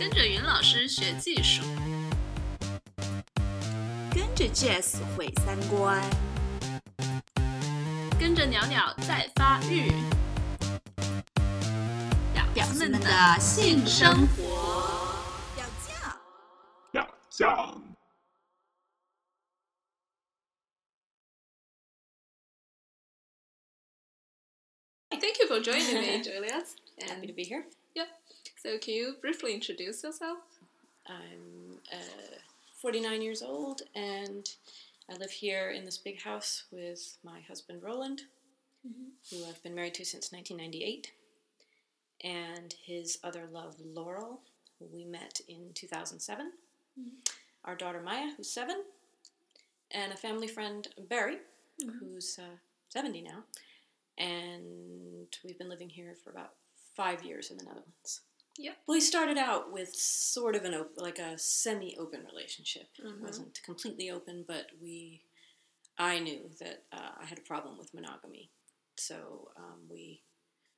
跟着云老师学技术，跟着 Jess 毁三观，跟着鸟鸟在发育，表子们的性生活要酱。要酱。Thank you for joining me, Juliet. Happy to be here. yeah, so can you briefly introduce yourself? I'm uh, 49 years old and I live here in this big house with my husband Roland, who I've been married to since 1998, and his other love, Laurel, who we met in 2007, our daughter Maya, who's seven, and a family friend, Barry, who's uh, 70 now, and we've been living here for about five years in the Netherlands. Yep. We started out with sort of an open, like a semi-open relationship. Mhm. It wasn't completely open, but we, I knew that uh, I had a problem with monogamy, so um, we,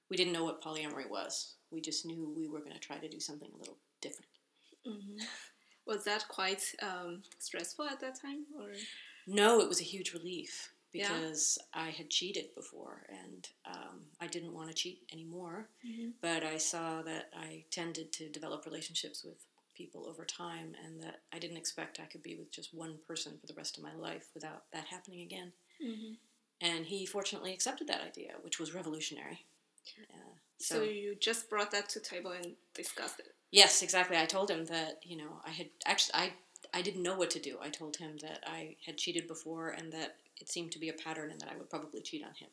we didn't know what polyamory was. We just knew we were going to try to do something a little different. Was that quite um, stressful at that time, or No, it was a huge relief Yeah. because I had cheated before and um, I didn't want to cheat anymore. But I saw that I tended to develop relationships with people over time and that I didn't expect I could be with just one person for the rest of my life without that happening again. And he fortunately accepted that idea, which was revolutionary. Uh, so, you just brought that to table and discussed it? Yes, exactly. I told him that you know I had actually I I didn't know what to do. I told him that I had cheated before and that it seemed to be a pattern and that I would probably cheat on him.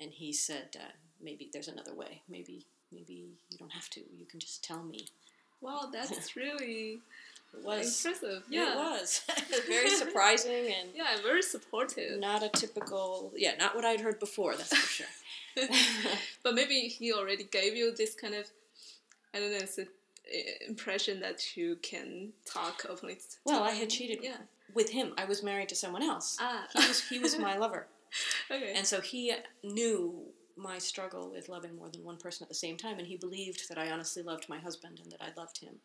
And he said, uh, maybe there's another way. Maybe maybe you don't have to. You can just tell me. Wow, that's really It was impressive. It was very surprising and yeah, very supportive. not a typical yeah not what I'd heard before. That's for sure. but maybe he already gave you this kind of, I don't know, it's a, i- impression that you can talk openly. well, I had cheated Yeah. With him. I was married to someone else. Ah. He was he was my lover. Okay. And so he knew my struggle with loving more than one person at the same time, and he believed that I honestly loved my husband and that I loved him.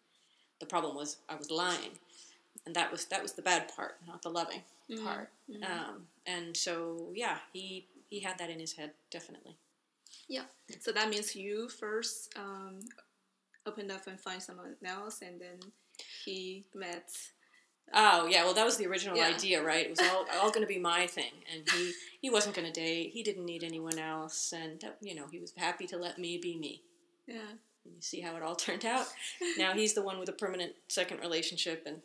The problem was I was lying, and that was that was the bad part, not the loving part. Um, and so yeah, he he had that in his head definitely. yeah. So that means you first um, opened up and find someone else, and then he met. Oh yeah, well that was the original Yeah. idea, right? It was all all going to be my thing, and he he wasn't going to date. He didn't need anyone else, and uh, you know he was happy to let me be me. Yeah. And you see how it all turned out. Now he's the one with a permanent second relationship, and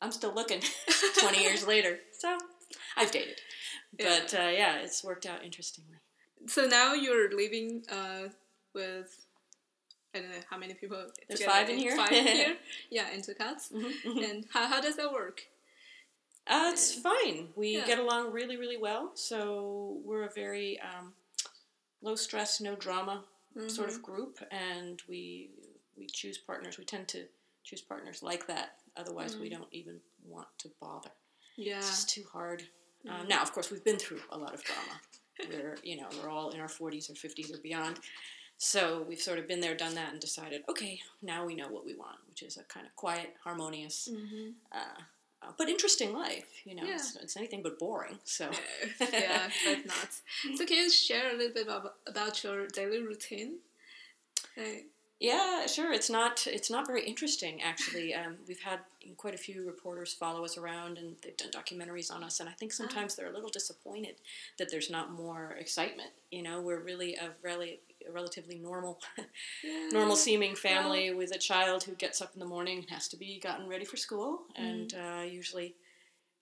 I'm still looking 20 years later. So I've dated. Yeah. But uh, yeah, it's worked out interestingly. So now you're living uh, with. I don't know how many people. There's together. five in here. Five in here. Yeah, and two cats. Mhm. And how, how does that work? Uh, it's fine. We Yeah. get along really, really well. So we're a very um, low stress, no drama sort Mm-hmm. of group, and we we choose partners. We tend to choose partners like that. Otherwise, Mm. we don't even want to bother. Yeah. It's too hard. Mm. Um, now, of course, we've been through a lot of drama. we're, you know, we're all in our 40s or 50s or beyond. So we've sort of been there, done that, and decided, okay, now we know what we want, which is a kind of quiet, harmonious, Mm-hmm. uh, uh, but interesting life. You know, Yeah. it's, it's anything but boring. So, yeah, but not. So can you share a little bit about, about your daily routine? Like, Yeah, sure. It's not. It's not very interesting, actually. Um, we've had quite a few reporters follow us around, and they've done documentaries on us. And I think sometimes they're a little disappointed that there's not more excitement. You know, we're really a really a relatively normal, normal seeming family with a child who gets up in the morning and has to be gotten ready for school. And uh, usually,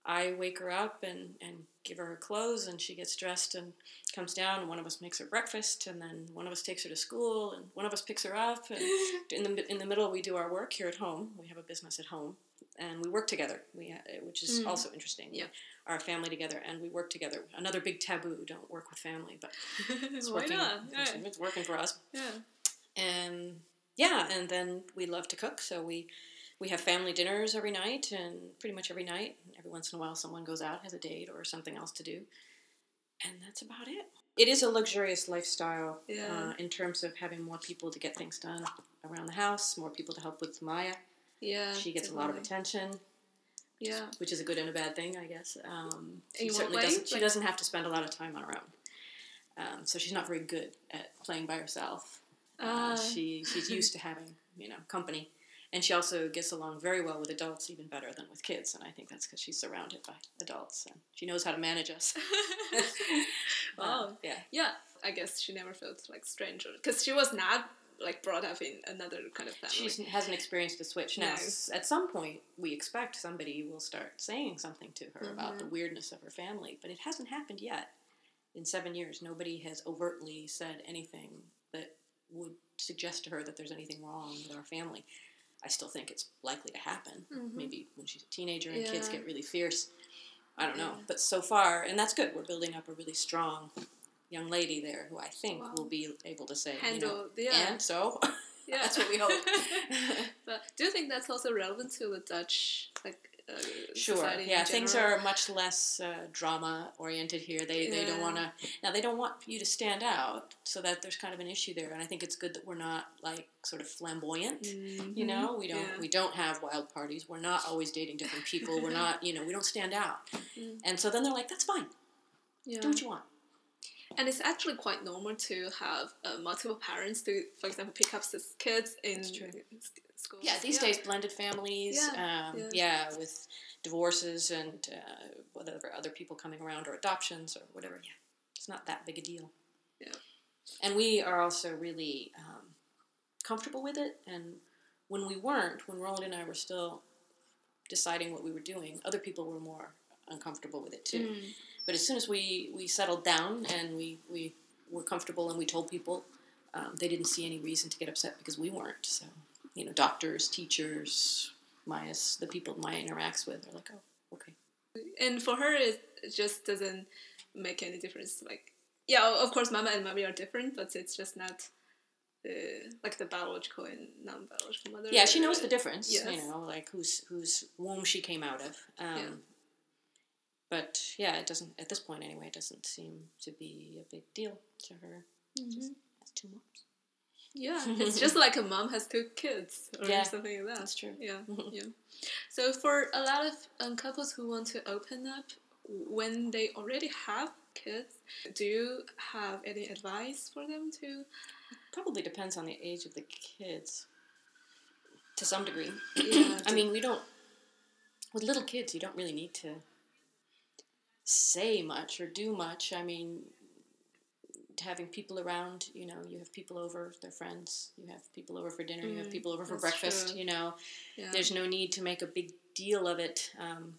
I wake her up and and give her her clothes, and she gets dressed and comes down and one of us makes her breakfast and then one of us takes her to school and one of us picks her up and in the in the middle we do our work here at home. We have a business at home and we work together we uh, which is Mm. also interesting Yeah. our family together and we work together another big taboo don't work with family but it's Why working not? it's, Yeah. it's working for us yeah. and yeah and then we love to cook so we we have family dinners every night and pretty much every night every once in a while someone goes out has a date or something else to do and that's about it it is a luxurious lifestyle Yeah. uh, in terms of having more people to get things done around the house, more people to help with Maya. Yeah. She gets a lot of attention, Yeah. which is a good and a bad thing, I guess. Um, she certainly doesn't. She Like- doesn't have to spend a lot of time on her own. Um, so she's not very good at playing by herself. Uh, Ah. she she's used to having you know company, and she also gets along very well with adults, even better than with kids. And I think that's because she's surrounded by adults and she knows how to manage us. Wow. Uh, yeah. Yeah, I guess she never felt like stranger because she was not like brought up in another kind of family. She hasn't experienced the switch. Now, No. at some point, we expect somebody will start saying something to her about the mm-hmm. weirdness of her family, but it hasn't happened yet. In seven years, nobody has overtly said anything that would suggest to her that there's anything wrong with our family. I still think it's likely to happen. Mm-hmm. Maybe when she's a teenager and kids get really fierce. I don't know. Yeah. But so far, and that's good, we're building up a really strong young lady there who I think Wow. will be able to say, you Handle, know, yeah, and so yeah. that's what we hope. but do you think that's also relevant to the Dutch like uh, Sure. Yeah, things are much less uh, drama oriented here. They they don't want to. Now they don't want you to stand out, so that there's kind of an issue there. And I think it's good that we're not like sort of flamboyant. You know, we don't Mm-hmm. Yeah. we don't have wild parties. We're not always dating different people. We're not you know we don't stand out. Mm. And so then they're like, that's fine. Yeah. Do what you want. And it's actually quite normal to have uh, multiple parents to, for example, pick up kids in That's true. s- school. Yeah, these days blended families. Yeah, um, yeah. yeah. with divorces and uh, whatever other people coming around or adoptions or whatever. Yeah, it's not that big a deal. Yeah. And we are also really um, comfortable with it. And when we weren't, when Roland and I were still deciding what we were doing, other people were more uncomfortable with it too. Mm. But as soon as we, we settled down and we, we were comfortable and we told people, um, they didn't see any reason to get upset because we weren't. So, you know, doctors, teachers, Maya's, the people Maya interacts with are like, oh, okay. And for her, it just doesn't make any difference. Like, yeah, of course, mama and mommy are different, but it's just not uh, like the biological and non-biological mother. Yeah, she knows the difference, Yes. you know, like whose, whose womb she came out of. Um, Yeah. But yeah, it doesn't, at this point anyway, it doesn't seem to be a big deal to her. Just has two moms. Yeah, it's just like a mom has two kids or Yeah, something like that. that's true. Yeah, yeah. So for a lot of um, couples who want to open up when they already have kids, do you have any advice for them to? Probably depends on the age of the kids to some degree. Yeah, I mean, we don't. With little kids, you don't really need to say much or do much. I mean, having people around, you know, you have people over, they're friends. You have people over for dinner. you have Mm, people over for breakfast. true. You know, yeah. there's no need to make a big deal of it. Um,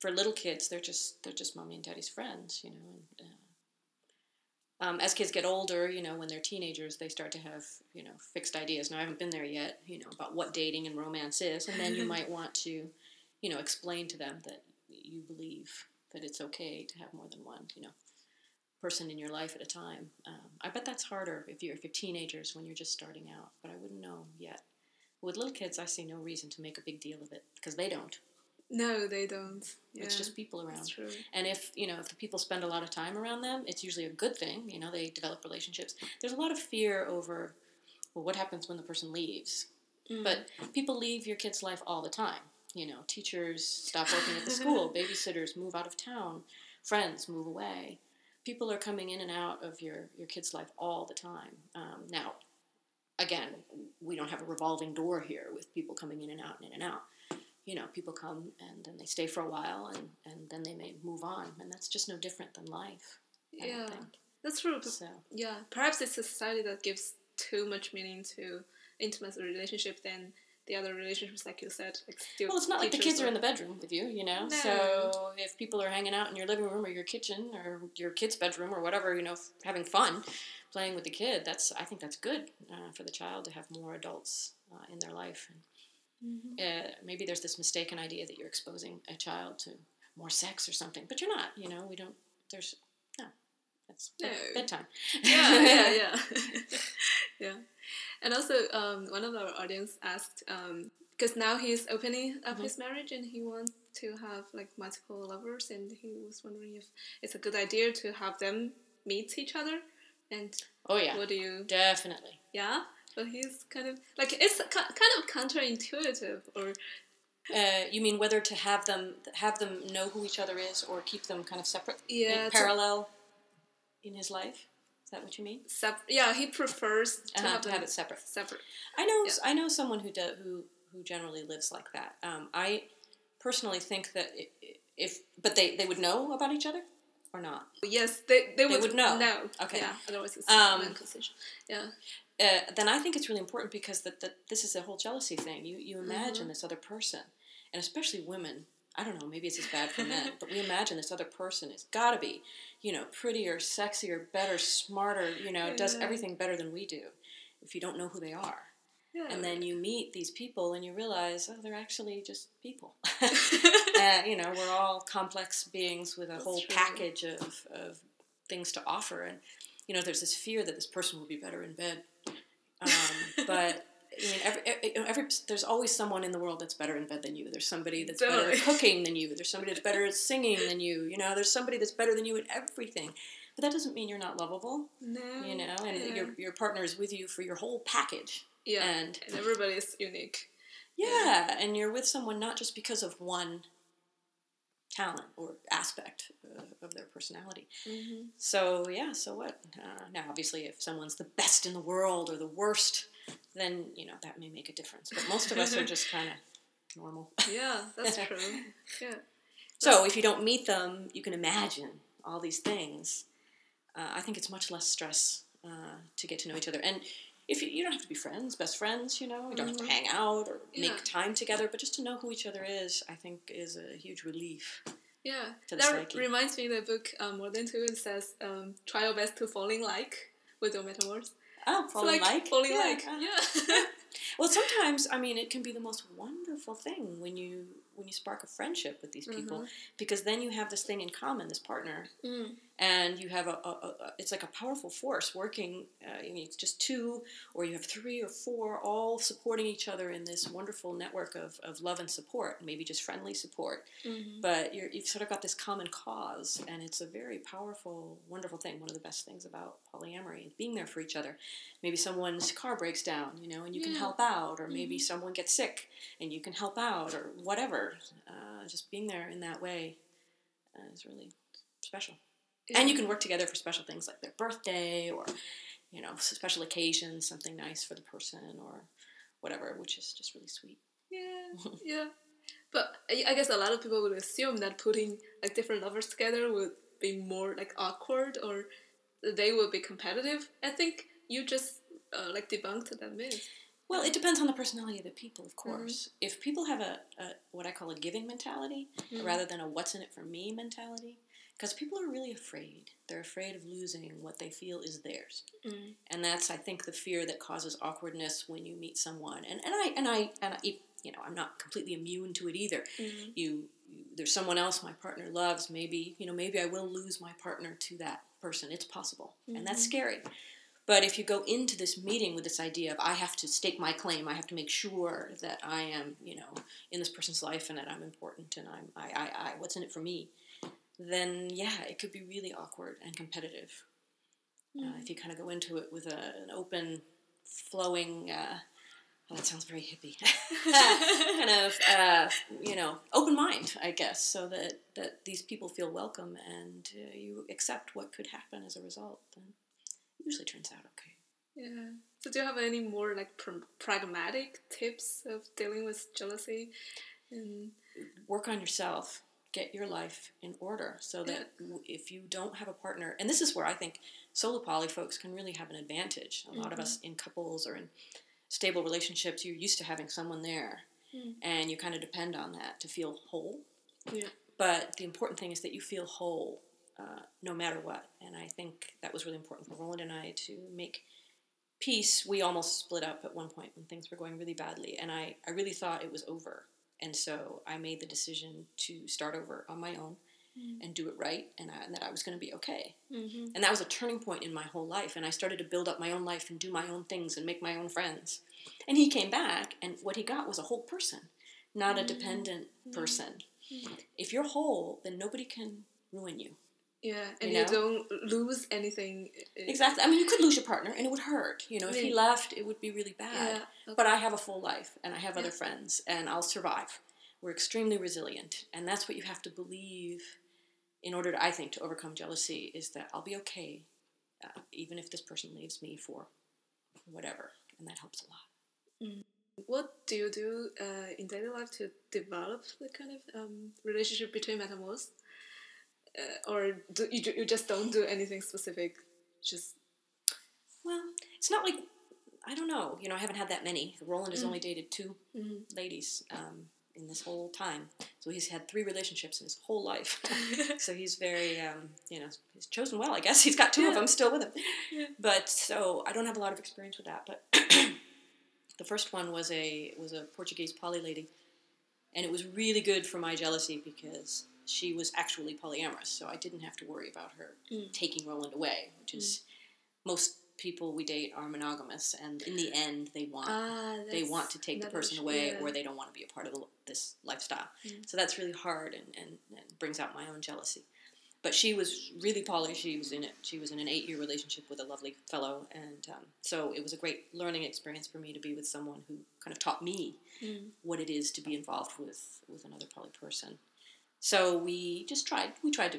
for little kids, they're just they're just mommy and daddy's friends. You know. And, uh, um, as kids get older, you know, when they're teenagers, they start to have, you know, fixed ideas. Now, I haven't been there yet, you know, about what dating and romance is. And then you might want to, you know, explain to them that you believe that it's okay to have more than one, you know, person in your life at a time. Um, I bet that's harder if you're, if you're teenagers when you're just starting out, but I wouldn't know yet. With little kids, I see no reason to make a big deal of it because they don't. no, they don't. Yeah, It's just people around. That's true. And if you know if the people spend a lot of time around them, it's usually a good thing. You know, they develop relationships. There's a lot of fear over well, what happens when the person leaves. Mm. But people leave your kid's life all the time. You know, teachers stop working at the school, babysitters move out of town, friends move away. People are coming in and out of your your kid's life all the time. Um, now, again, we don't have a revolving door here with people coming in and out and in and out you know, people come and then they stay for a while and, and then they may move on. And that's just no different than life. I yeah, that's true. So, Yeah, perhaps it's a society that gives too much meaning to intimate relationship than the other relationships, like you said. Like well, it's not like the kids are in the bedroom with you, you know? No. So if people are hanging out in your living room or your kitchen or your kid's bedroom or whatever, you know, f- having fun playing with the kid, that's, I think that's good uh, for the child to have more adults uh, in their life. And, uh, maybe there's this mistaken idea that you're exposing a child to more sex or something, but you're not, you know, we don't, there's, no, that's No. bedtime. yeah, yeah, yeah, yeah. And also, um, one of our audience asked because now he's opening up Mm-hmm. his marriage and he wants to have like multiple lovers, and he was wondering if it's a good idea to have them meet each other. And Oh, yeah. what do you? Definitely. Yeah, but he's kind of like it's ki- kind of counterintuitive, or Uh, you mean whether to have them have them know who each other is, or keep them kind of separate, Yeah, in parallel in his life? Is that what you mean? sep- yeah, he prefers to Uh-huh, have to have it separate. separate. I know Yeah. I know someone who do, who who generally lives like that. Um, I personally think that if but they, they would know about each other or not. Yes, they they would, would know. No, Okay. yeah. Otherwise, it's Um. Yeah, Uh, then I think it's really important because that, that this is a whole jealousy thing. You you imagine Mm-hmm. this other person, and especially women. I don't know. Maybe it's as bad for men, but we imagine this other person has got to be, you know, prettier, sexier, better, smarter. You know, does everything better than we do. If you don't know who they are, yeah. and then you meet these people and you realize, oh, they're actually just people. uh, you know, we're all complex beings with a That's whole true. package of, of things to offer. And, you know, there's this fear that this person will be better in bed. Um, but, I mean, every, every, you know, every, there's always someone in the world that's better in bed than you. There's somebody that's better at cooking than you. There's somebody that's better at singing than you. You know, there's somebody that's better than you at everything. But that doesn't mean you're not lovable, no, you know, and yeah. your, your partner is with you for your whole package. yeah, and- and everybody is unique. Yeah, and you're with someone not just because of one talent or aspect uh, of their personality. Mm-hmm. So yeah, so what? Uh, now, obviously, if someone's the best in the world or the worst, then you know that may make a difference. But most of us are just kind of normal. Yeah, that's true. Yeah, So if you don't meet them, you can imagine all these things. Uh, I think it's much less stress uh, to get to know each other. And if you, you don't have to be friends, best friends, you know, you don't have to Mhm. hang out or Yeah. make time together, but just to know who each other is, I think is a huge relief. yeah. To the that psyche. reminds me of the book um, More Than Two. It says, um, "Try your best to fall in like with your metamours." Oh, It's falling like, falling Yeah, like. uh, Yeah. Well, sometimes I mean it can be the most wonderful thing when you when you spark a friendship with these people Mhm. because then you have this thing in common, this partner, Mm. and you have a, a, a it's like a powerful force working. Uh, I mean, it's just two, or you have three or four, all supporting each other in this wonderful network of, of love and support. Maybe just friendly support, Mhm. but you're, you've sort of got this common cause, and it's a very powerful, wonderful thing. One of the best things about polyamory is being there for each other. Maybe someone's car breaks down, you know, and you can Yeah. Help out, or maybe someone gets sick and you can help out, or whatever. Uh, just being there in that way uh, is really special. And you can work together for special things like their birthday or, you know, special occasions, something nice for the person or whatever, which is just really sweet. Yeah, yeah. But I I guess a lot of people would assume that putting like different lovers together would be more like awkward or they would be competitive. I think you just uh, like debunked that myth. Well, it depends on the personality of the people, of course. If people have a, a what I call a giving mentality Mhm. rather than a what's in it for me mentality, because people are really afraid. They're afraid of losing what they feel is theirs. Mm. and that's I think the fear that causes awkwardness when you meet someone. And and I and I and I, you know I'm not completely immune to it either. Mm. You, you there's someone else my partner loves. Maybe you know maybe I will lose my partner to that person. It's possible, and that's Mhm. scary. But if you go into this meeting with this idea of I have to stake my claim, I have to make sure that I am, you know, in this person's life and that I'm important and I'm, I, I, I, what's in it for me, then yeah, it could be really awkward and competitive. Uh, if you kind of go into it with a, an open, flowing, uh, oh, that sounds very hippie, kind of, uh, you know, open mind, I guess, so that, that these people feel welcome and uh, you accept what could happen as a result, then. it usually turns out okay. Yeah. So do you have any more like pr- pragmatic tips of dealing with jealousy? And work on yourself get your life in order so that w if you don't have a partner and this is where i think solo poly folks can really have an advantage a lot of us in couples or in stable relationships you're used to having someone there Mm. and you kind of depend on that to feel whole yeah. but the important thing is that you feel whole uh, no matter what. And i think that was really important for roland and i to make peace. We almost split up at one point when things were going really badly and i, I really thought it was over. And so i made the decision to start over on my own and do it right and, I, and that i was going to be okay. Mm-hmm. and that was a turning point in my whole life and i started to build up my own life and do my own things and make my own friends. And he came back and what he got was a whole person not a dependent person. If you're whole then nobody can ruin you Yeah, and You you, don't lose anything. uh, Exactly. I mean, you could lose your partner, and it would hurt. You know, if he left, it would be really bad. Yeah. But I have a full life, and I have other Yeah. friends, and I'll survive. We're extremely resilient, and that's what you have to believe in order, to, I think, to overcome jealousy. Is that I'll be okay, uh, even if this person leaves me for whatever, and that helps a lot. What do you do uh, in daily life to develop the kind of um, relationship between metamours? Uh, or do you, you just don't do anything specific? Just Well, it's not like I don't know. You know, I haven't had that many. Roland has only dated two ladies um, in this whole time, so he's had three relationships in his whole life. so he's very, um, you know, he's chosen well. I guess he's got two of them still with him. Yeah. But so I don't have a lot of experience with that. But the first one was a was a Portuguese poly lady, and it was really good for my jealousy because she was actually polyamorous, so I didn't have to worry about her Mm. taking Roland away, which is most people we date are monogamous, and in the end, they want ah, they want to take the person away, yeah. or they don't want to be a part of the, this lifestyle. Mm. So that's really hard and, and, and brings out my own jealousy. But she was really poly. She was in it. She was in an eight-year relationship with a lovely fellow, and um, so it was a great learning experience for me to be with someone who kind of taught me Mm. what it is to be involved with with another poly person. So we just tried. We tried to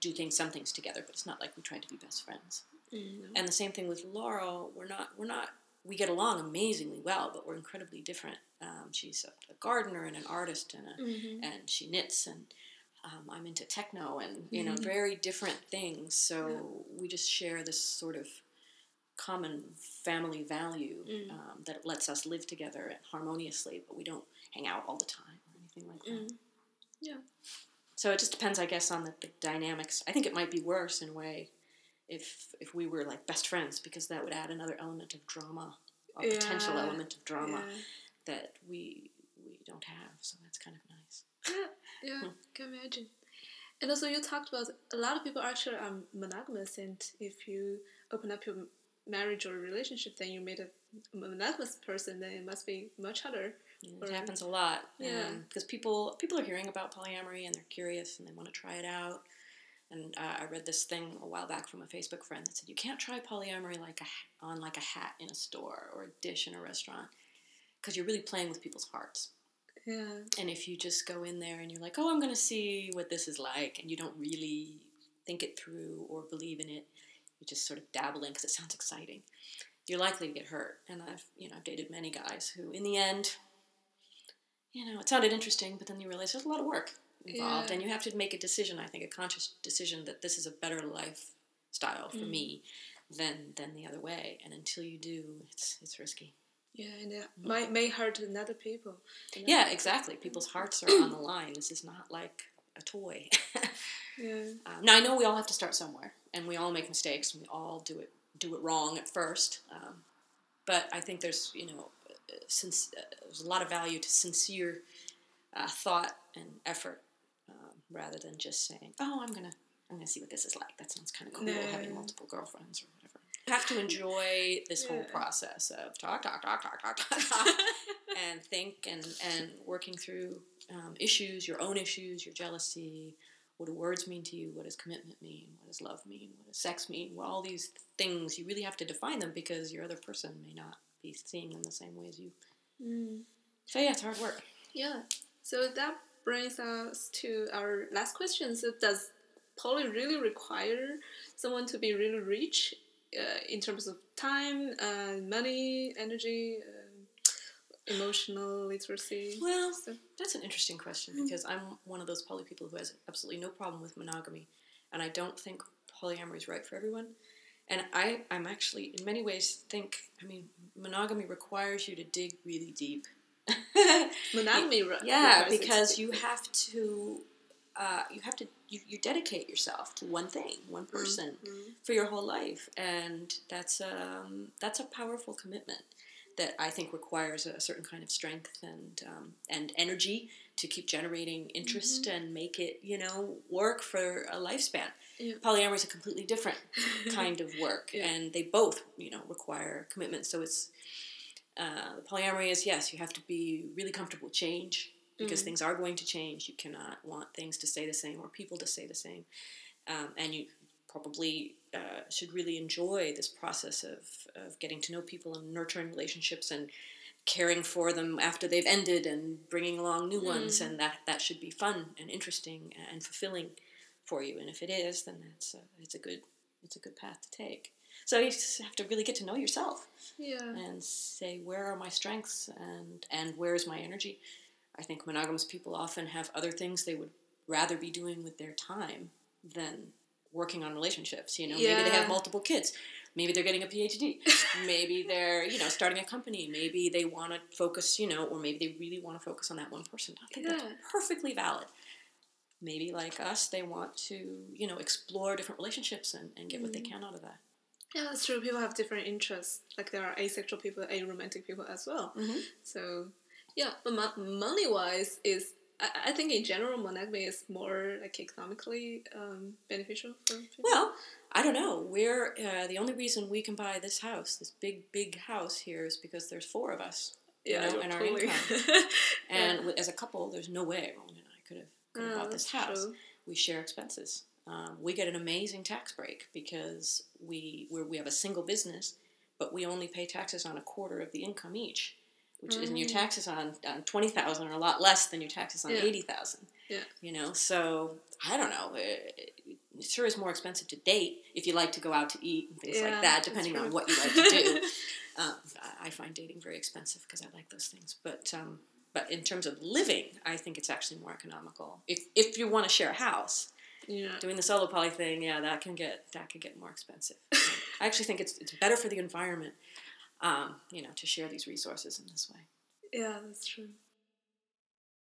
do things, some things together, but it's not like we tried to be best friends. Mm, no. And the same thing with Laurel. We're not. We're not. We get along amazingly well, but we're incredibly different. Um, she's a, a gardener and an artist, and a, Mhm. and she knits, and um, I'm into techno, and you know, Mhm. very different things. So we just share this sort of common family value Mm. um, that lets us live together harmoniously, but we don't hang out all the time or anything like that. Mm. Yeah. So it just depends, I guess, on the, the dynamics. I think it might be worse in a way if if we were like best friends, because that would add another element of drama, a potential element of drama Yeah. that we we don't have. So that's kind of nice. Yeah, yeah, Hmm. can imagine. And also, you talked about a lot of people actually are monogamous, and if you open up your marriage or relationship, then you meet a monogamous person, then it must be much harder. You know, Or- it happens a lot. Yeah. Because people people are hearing about polyamory and they're curious and they want to try it out. And uh, I read this thing a while back from a Facebook friend that said you can't try polyamory like a on like a hat in a store or a dish in a restaurant because you're really playing with people's hearts. Yeah, And if you just go in there and you're like, oh, I'm going to see what this is like, and you don't really think it through or believe in it, you just sort of dabble in because it sounds exciting, you're likely to get hurt. And I've, you know, I've dated many guys who, in the end, you know, it sounded interesting, but then you realize there's a lot of work involved, Yeah. and you have to make a decision. I think a conscious decision that this is a better lifestyle for Mm. me than than the other way. And until you do, it's it's risky. yeah, and it might may hurt another people. know? Yeah, exactly. People's hearts are on the line. This is not like a toy. yeah, um, now I know we all have to start somewhere, and we all make mistakes, and we all do it do it wrong at first. Um, but I think there's you know uh, since uh, there's a lot of value to sincere uh, thought and effort, um, rather than just saying, "Oh, I'm gonna I'm gonna see what this is like." That sounds kind of cool, No. having multiple girlfriends or whatever. You have to enjoy this whole process of talk, talk, talk, talk, talk, talk, talk and think and, and working through um, issues, your own issues, your jealousy. What do words mean to you? What does commitment mean? What does love mean? What does sex mean? Well, all these things, you really have to define them because your other person may not be seeing them the same way as you. Mm. So, yeah, it's hard work. yeah. So that brings us to our last question. So does poly really require someone to be really rich uh, in terms of time, uh, money, energy, um emotional literacy? Well, So- that's an interesting question because I'm one of those poly people who has absolutely no problem with monogamy, and I don't think polyamory is right for everyone. And I, I'm actually, in many ways, think, I mean, monogamy requires you to dig really deep. monogamy, yeah, requires it to because you have to, uh, you have to, you, you dedicate yourself to one thing, one person Mhm. for your whole life, and that's um, that's a powerful commitment that I think requires a certain kind of strength and um, and energy to keep generating interest and make it you know work for a lifespan. Yeah. Polyamory is a completely different kind of work, Yeah. and they both you know require commitment. So it's uh, polyamory is yes, you have to be really comfortable with change because Mhm. things are going to change. You cannot want things to stay the same or people to stay the same. um, and you probably uh, should really enjoy this process of, of getting to know people and nurturing relationships and caring for them after they've ended and bringing along new ones Mm. and that that should be fun and interesting and fulfilling for you and if it is then that's a, it's a good it's a good path to take. So you just have to really get to know yourself Yeah. and say where are my strengths and and where's my energy? I think monogamous people often have other things they would rather be doing with their time than working on relationships you know? Maybe they have multiple kids. Maybe they're getting a phd maybe they're you know starting a company. Maybe they want to focus you know or maybe they really want to focus on that one person. I think that's perfectly valid maybe like us they want to you know explore different relationships and, and get what they can out of that Yeah, that's true. People have different interests. Like there are asexual people, aromantic people as well. Mhm. So, yeah, but mo- money wise is. I, I think in general, monogamy is more like economically um, beneficial for people. Well, I don't know. We're uh, the only reason we can buy this house, this big, big house here, is because there's four of us, yeah, know, no, and our totally. income. and wi- as a couple, there's no way Roland and I could have, could have Yeah, bought this house. true. We share expenses. Um, we get an amazing tax break because we we're, we have a single business, but we only pay taxes on a quarter of the income each, which is and your Mm. taxes on, on twenty thousand are a lot less than your taxes on Yeah. eighty thousand. Yeah. You know, so I don't know. It, it sure is more expensive to date if you like to go out to eat and things Yeah, like that, depending on what you like to do. um, I- I find dating very expensive because I like those things, but. Um, but in terms of living, I think it's actually more economical. If, if you want to share a house, Yeah. doing the solo poly thing, yeah, that can get that can get more expensive. I actually think it's it's better for the environment, um, you know, to share these resources in this way. Yeah, that's true.